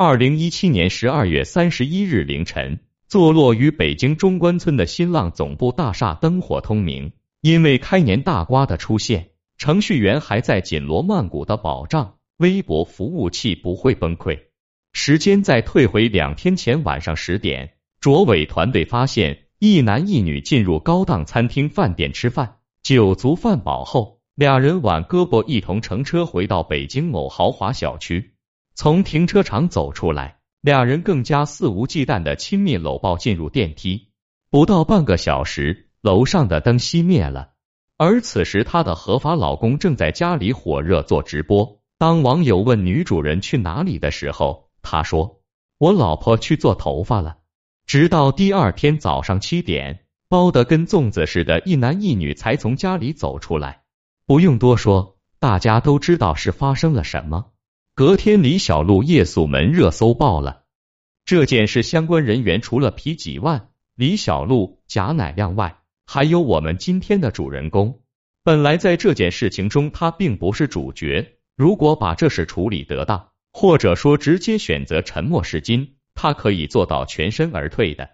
二零一七年十二月三十一日凌晨，坐落于北京中关村的新浪总部大厦灯火通明。因为开年大瓜的出现，程序员还在紧锣曼鼓的保障微博服务器不会崩溃。时间再退回两天前晚上十点，卓伟团队发现一男一女进入高档餐厅饭店吃饭，酒足饭饱后，俩人挽胳膊一同乘车回到北京某豪华小区。从停车场走出来，俩人更加肆无忌惮的亲密搂抱进入电梯。不到半个小时，楼上的灯熄灭了，而此时她的合法老公正在家里火热做直播。当网友问女主人去哪里的时候，她说：“我老婆去做头发了。”直到第二天早上七点，包的跟粽子似的，一男一女才从家里走出来。不用多说，大家都知道是发生了什么。隔天，李小璐夜宿门热搜爆了。这件事相关人员除了皮几万、李小璐、贾乃亮外，还有我们今天的主人公。本来在这件事情中，他并不是主角。如果把这事处理得当，或者说直接选择沉默是金，他可以做到全身而退的。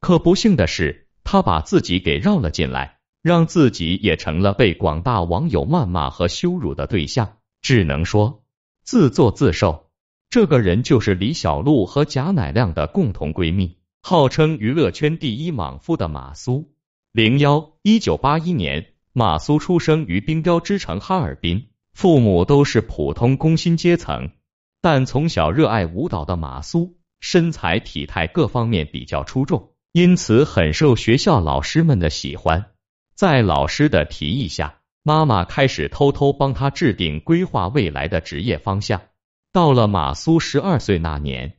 可不幸的是，他把自己给绕了进来，让自己也成了被广大网友谩骂和羞辱的对象。只能说。自作自受，这个人就是李小璐和贾乃亮的共同闺蜜，号称娱乐圈第一莽夫的马苏。零幺，一九八一年，马苏出生于冰雕之城哈尔滨，父母都是普通工薪阶层，但从小热爱舞蹈的马苏，身材体态各方面比较出众，因此很受学校老师们的喜欢。在老师的提议下。妈妈开始偷偷帮他制定规划未来的职业方向。到了马苏十二岁那年，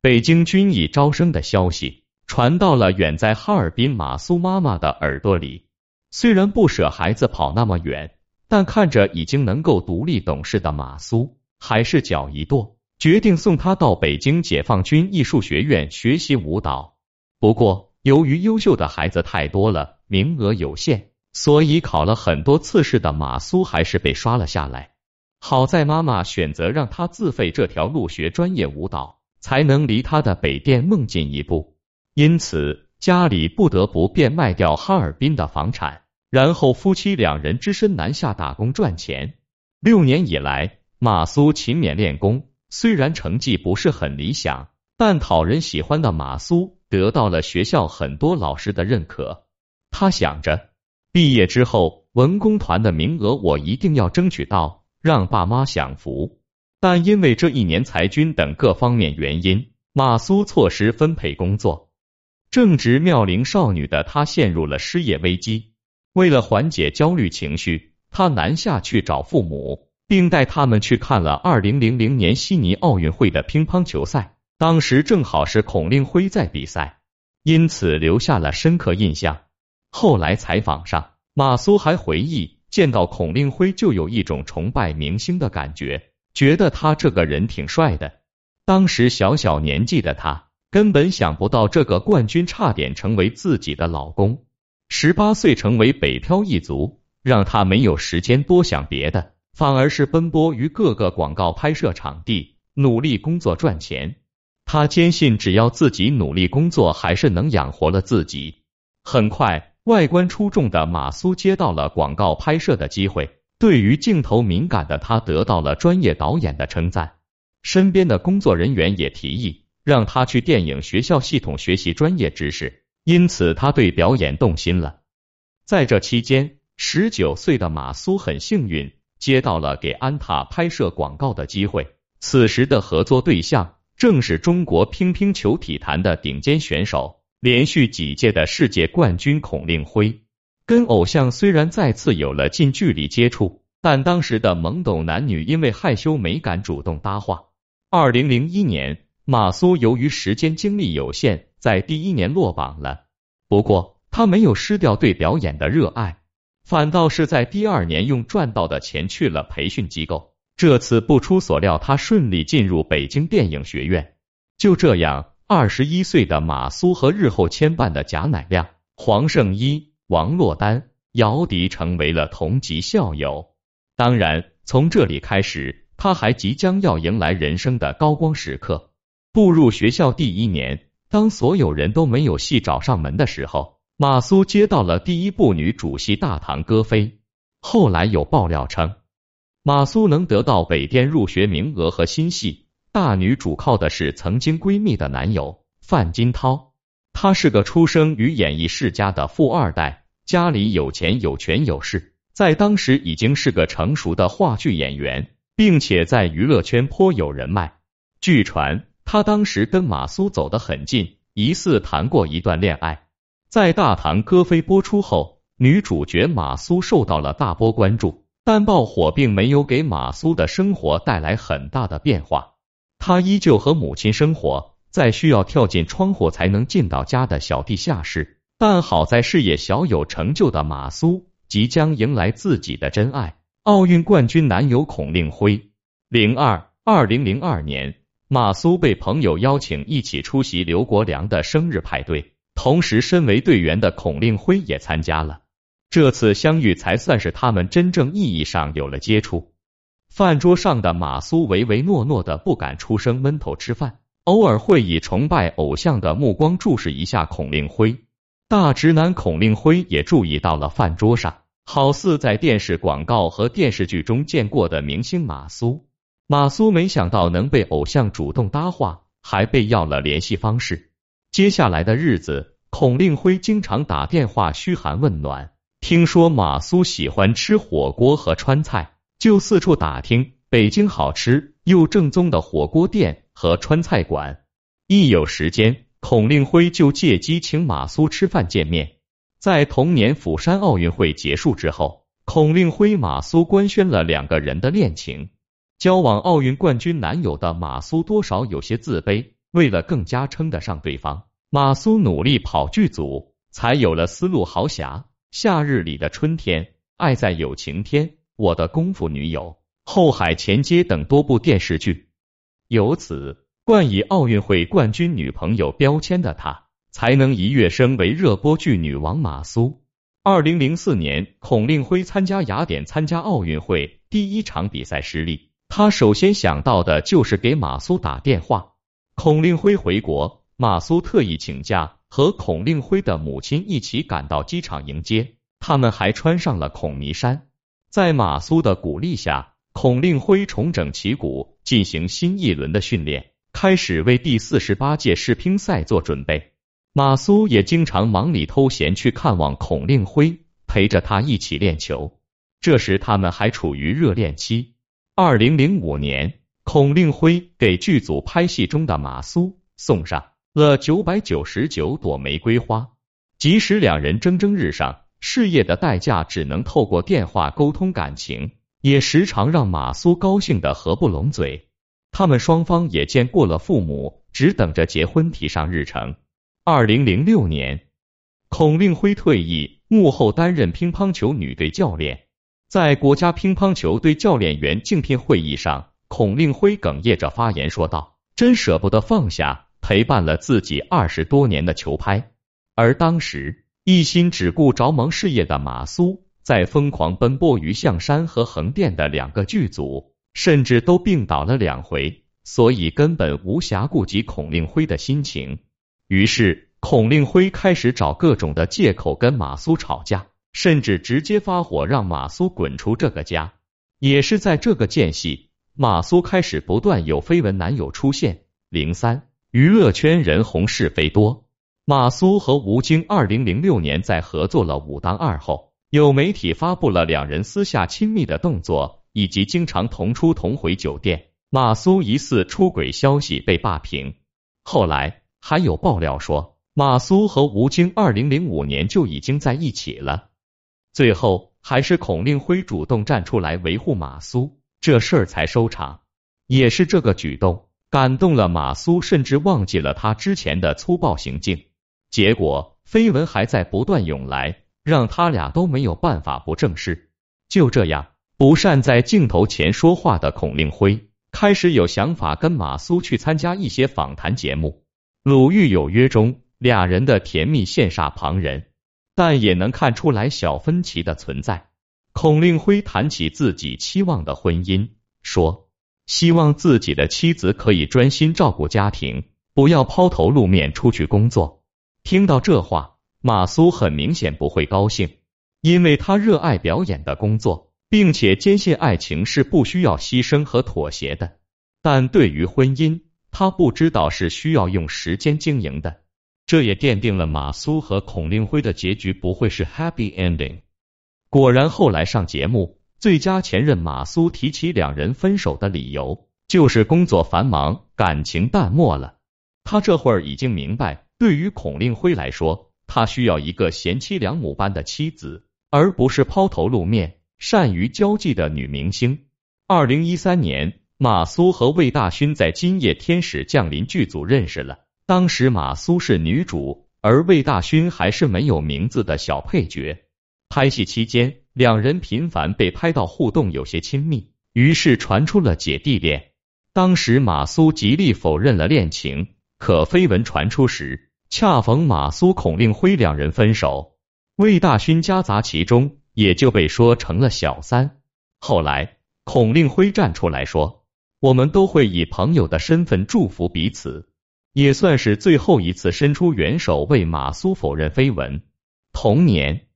北京军艺招生的消息传到了远在哈尔滨马苏妈妈的耳朵里。虽然不舍孩子跑那么远，但看着已经能够独立懂事的马苏，还是脚一跺，决定送他到北京解放军艺术学院学习舞蹈。不过，由于优秀的孩子太多了，名额有限。所以考了很多次试的马苏还是被刷了下来。好在妈妈选择让他自费这条路学专业舞蹈，才能离他的北电梦进一步。因此家里不得不变卖掉哈尔滨的房产，然后夫妻两人只身南下打工赚钱。六年以来，马苏勤勉练功，虽然成绩不是很理想，但讨人喜欢的马苏得到了学校很多老师的认可。他想着。毕业之后，文工团的名额我一定要争取到，让爸妈享福。但因为这一年裁军等各方面原因，马苏错失分配工作。正值妙龄少女的她陷入了失业危机。为了缓解焦虑情绪，她南下去找父母，并带他们去看了二零零零年悉尼奥运会的乒乓球赛。当时正好是孔令辉在比赛，因此留下了深刻印象。后来采访上，马苏还回忆，见到孔令辉就有一种崇拜明星的感觉，觉得他这个人挺帅的。当时小小年纪的他，根本想不到这个冠军差点成为自己的老公。十八岁成为北漂一族，让他没有时间多想别的，反而是奔波于各个广告拍摄场地，努力工作赚钱。他坚信，只要自己努力工作，还是能养活了自己。很快。外观出众的马苏接到了广告拍摄的机会，对于镜头敏感的他得到了专业导演的称赞。身边的工作人员也提议让他去电影学校系统学习专业知识，因此他对表演动心了。在这期间，十九岁的马苏很幸运接到了给安踏拍摄广告的机会。此时的合作对象正是中国乒乓球体坛的顶尖选手。连续几届的世界冠军孔令辉，跟偶像虽然再次有了近距离接触，但当时的懵懂男女因为害羞没敢主动搭话。二零零一年，马苏由于时间精力有限，在第一年落榜了。不过他没有失掉对表演的热爱，反倒是在第二年用赚到的钱去了培训机构。这次不出所料，他顺利进入北京电影学院。就这样。二十一岁的马苏和日后牵绊的贾乃亮、黄圣依、王珞丹、姚笛成为了同级校友。当然，从这里开始，他还即将要迎来人生的高光时刻。步入学校第一年，当所有人都没有戏找上门的时候，马苏接到了第一部女主戏《大唐歌妃》。后来有爆料称，马苏能得到北电入学名额和新戏，大女主靠的是曾经闺蜜的男友范金涛。他是个出生于演艺世家的富二代，家里有钱有权有势，在当时已经是个成熟的话剧演员，并且在娱乐圈颇有人脉。据传，他当时跟马苏走得很近，疑似谈过一段恋爱。在《大唐歌妃》播出后，女主角马苏受到了大波关注，但爆火并没有给马苏的生活带来很大的变化，他依旧和母亲生活。在需要跳进窗户才能进到家的小地下室，但好在事业小有成就的马苏即将迎来自己的真爱——奥运冠军男友孔令辉。零二二零零二年，马苏被朋友邀请一起出席刘国梁的生日派对，同时身为队员的孔令辉也参加了。这次相遇才算是他们真正意义上有了接触。饭桌上的马苏唯唯诺诺的，不敢出声，闷头吃饭。偶尔会以崇拜偶像的目光注视一下孔令辉，大直男孔令辉也注意到了饭桌上好似在电视广告和电视剧中见过的明星马苏。马苏没想到能被偶像主动搭话，还被要了联系方式。接下来的日子，孔令辉经常打电话嘘寒问暖，听说马苏喜欢吃火锅和川菜，就四处打听北京好吃又正宗的火锅店。和川菜馆，一有时间，孔令辉就借机请马苏吃饭见面。在同年釜山奥运会结束之后，孔令辉马苏官宣了两个人的恋情。交往奥运冠军男友的马苏多少有些自卑，为了更加称得上对方，马苏努力跑剧组，才有了《丝路豪侠》《夏日里的春天》《爱在有晴天》《我的功夫女友》《后海前街》等多部电视剧。由此，冠以奥运会冠军女朋友标签的她，才能一跃升为热播剧女王马苏。二零零四年，孔令辉参加雅典参加奥运会第一场比赛失利，他首先想到的就是给马苏打电话。孔令辉回国，马苏特意请假，和孔令辉的母亲一起赶到机场迎接，他们还穿上了孔迷衫。在马苏的鼓励下。孔令辉重整旗鼓，进行新一轮的训练，开始为第四十八届世乒赛做准备。马苏也经常忙里偷闲去看望孔令辉，陪着他一起练球。这时他们还处于热恋期。二零零五年，孔令辉给剧组拍戏中的马苏送上了九百九十九朵玫瑰花。即使两人蒸蒸日上，事业的代价只能透过电话沟通感情。也时常让马苏高兴的合不拢嘴。他们双方也见过了父母，只等着结婚提上日程。二零零六年，孔令辉退役，幕后担任乒乓球女队教练。在国家乒乓球队教练员竞聘会议上，孔令辉哽咽着发言说道：“真舍不得放下陪伴了自己二十多年的球拍。”而当时一心只顾着忙事业的马苏。在疯狂奔波于象山和横店的两个剧组，甚至都病倒了两回，所以根本无暇顾及孔令辉的心情。于是，孔令辉开始找各种的借口跟马苏吵架，甚至直接发火让马苏滚出这个家。也是在这个间隙，马苏开始不断有绯闻男友出现。零三，娱乐圈人红是非多。马苏和吴京二零零六年在合作了《武当二》后。有媒体发布了两人私下亲密的动作，以及经常同出同回酒店。马苏疑似出轨消息被霸屏。后来还有爆料说，马苏和吴京二零零五年就已经在一起了。最后还是孔令辉主动站出来维护马苏，这事儿才收场。也是这个举动感动了马苏，甚至忘记了他之前的粗暴行径。结果绯闻还在不断涌来。让他俩都没有办法不正视。就这样，不善在镜头前说话的孔令辉开始有想法跟马苏去参加一些访谈节目。《鲁豫有约》中俩人的甜蜜羡煞旁人，但也能看出来小分歧的存在。孔令辉谈起自己期望的婚姻，说希望自己的妻子可以专心照顾家庭，不要抛头露面出去工作。听到这话，马苏很明显不会高兴，因为他热爱表演的工作，并且坚信爱情是不需要牺牲和妥协的。但对于婚姻，他不知道是需要用时间经营的。这也奠定了马苏和孔令辉的结局不会是 happy ending。果然，后来上节目，最佳前任马苏提起两人分手的理由，就是工作繁忙，感情淡漠了。他这会儿已经明白，对于孔令辉来说，他需要一个贤妻良母般的妻子，而不是抛头露面、善于交际的女明星。二零一三年，马苏和魏大勋在《今夜天使降临》剧组认识了。当时马苏是女主，而魏大勋还是没有名字的小配角。拍戏期间，两人频繁被拍到互动有些亲密，于是传出了姐弟恋。当时马苏极力否认了恋情，可绯闻传出时，恰逢马苏孔令辉两人分手，魏大勋夹杂其中，也就被说成了小三。后来孔令辉站出来说：“我们都会以朋友的身份祝福彼此。”也算是最后一次伸出援手为马苏否认绯闻。同年，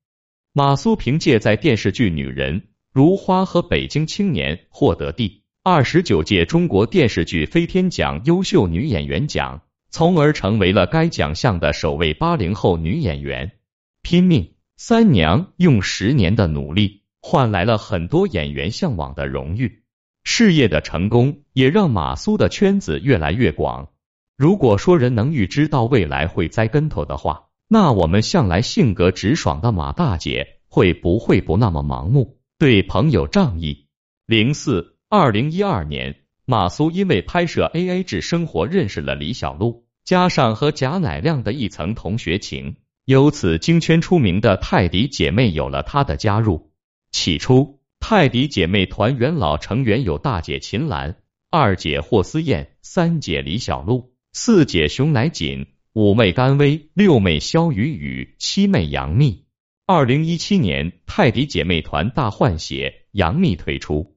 马苏凭借在电视剧《女人》《如花》和《北京青年》获得第二十九届中国电视剧飞天奖优秀女演员奖，从而成为了该奖项的首位八零后女演员。拼命三娘用十年的努力换来了很多演员向往的荣誉，事业的成功也让马苏的圈子越来越广。如果说人能预知到未来会栽跟头的话，那我们向来性格直爽的马大姐会不会不那么盲目，对朋友仗义？零四二零一二年，马苏因为拍摄 A A 制生活认识了李小璐，加上和贾乃亮的一层同学情，由此京圈出名的泰迪姐妹有了她的加入。起初，泰迪姐妹团元老成员有大姐秦岚、二姐霍思燕、三姐李小璐。四姐熊乃瑾，五妹甘薇，六妹肖雨雨，七妹杨幂。二零一七年，泰迪姐妹团大换血，杨幂退出，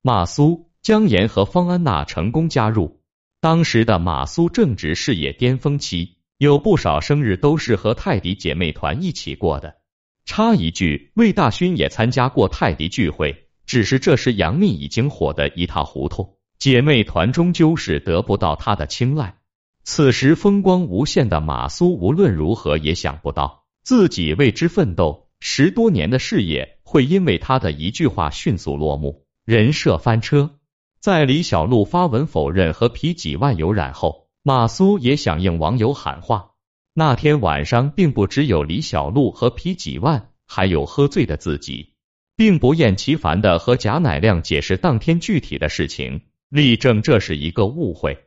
马苏、姜妍和方安娜成功加入。当时的马苏正值事业巅峰期，有不少生日都是和泰迪姐妹团一起过的。插一句，魏大勋也参加过泰迪聚会，只是这时杨幂已经火得一塌糊涂，姐妹团终究是得不到她的青睐。此时风光无限的马苏无论如何也想不到，自己为之奋斗十多年的事业会因为他的一句话迅速落幕，人设翻车。在李小璐发文否认和皮几万有染后，马苏也响应网友喊话。那天晚上，并不只有李小璐和皮几万，还有喝醉的自己，并不厌其烦的和贾乃亮解释当天具体的事情，力证这是一个误会。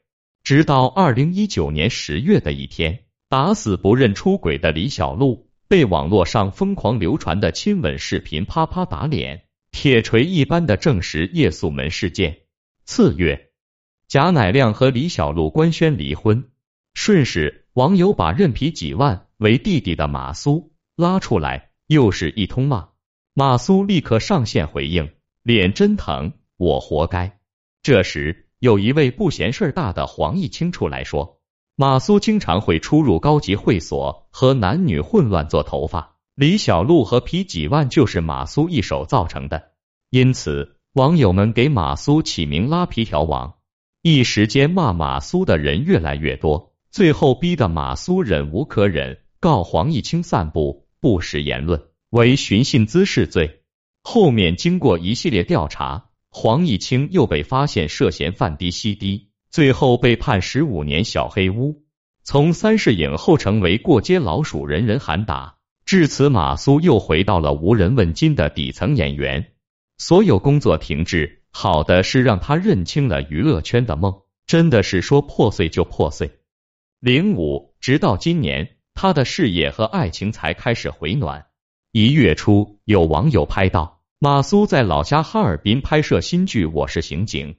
直到二零一九年十月的一天，打死不认出轨的李小璐被网络上疯狂流传的亲吻视频啪啪打脸，铁锤一般的证实夜宿门事件。次月，贾乃亮和李小璐官宣离婚，顺势网友把认皮几万为弟弟的马苏拉出来，又是一通骂。马苏立刻上线回应：“脸真疼，我活该。”这时。有一位不嫌事儿大的黄毅清出来说，马苏经常会出入高级会所和男女混乱做头发，李小璐和皮几万就是马苏一手造成的。因此，网友们给马苏起名拉皮条王，一时间骂马苏的人越来越多，最后逼得马苏忍无可忍，告黄毅清散布不实言论为寻衅滋事罪。后面经过一系列调查。黄毅清又被发现涉嫌犯低吸低，最后被判十五年小黑屋。从三世影后成为过街老鼠，人人喊打。至此，马苏又回到了无人问津的底层演员，所有工作停滞。好的是让他认清了娱乐圈的梦，真的是说破碎就破碎。零五，直到今年，他的事业和爱情才开始回暖。一月初，有网友拍到。马苏在老家哈尔滨拍摄新剧《我是刑警》。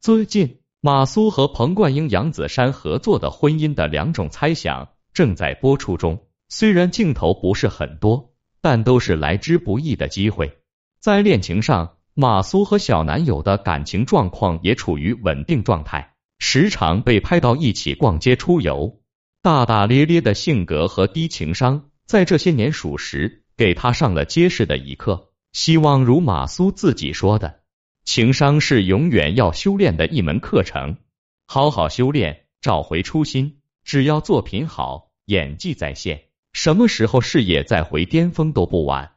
最近，马苏和彭冠英、杨子姗合作的《婚姻的两种猜想》正在播出中。虽然镜头不是很多，但都是来之不易的机会。在恋情上，马苏和小男友的感情状况也处于稳定状态，时常被拍到一起逛街出游。大大咧咧的性格和低情商，在这些年属实给他上了结实的一课。希望如马苏自己说的，情商是永远要修炼的一门课程，好好修炼，找回初心。只要作品好，演技在线，什么时候事业再回巅峰都不晚。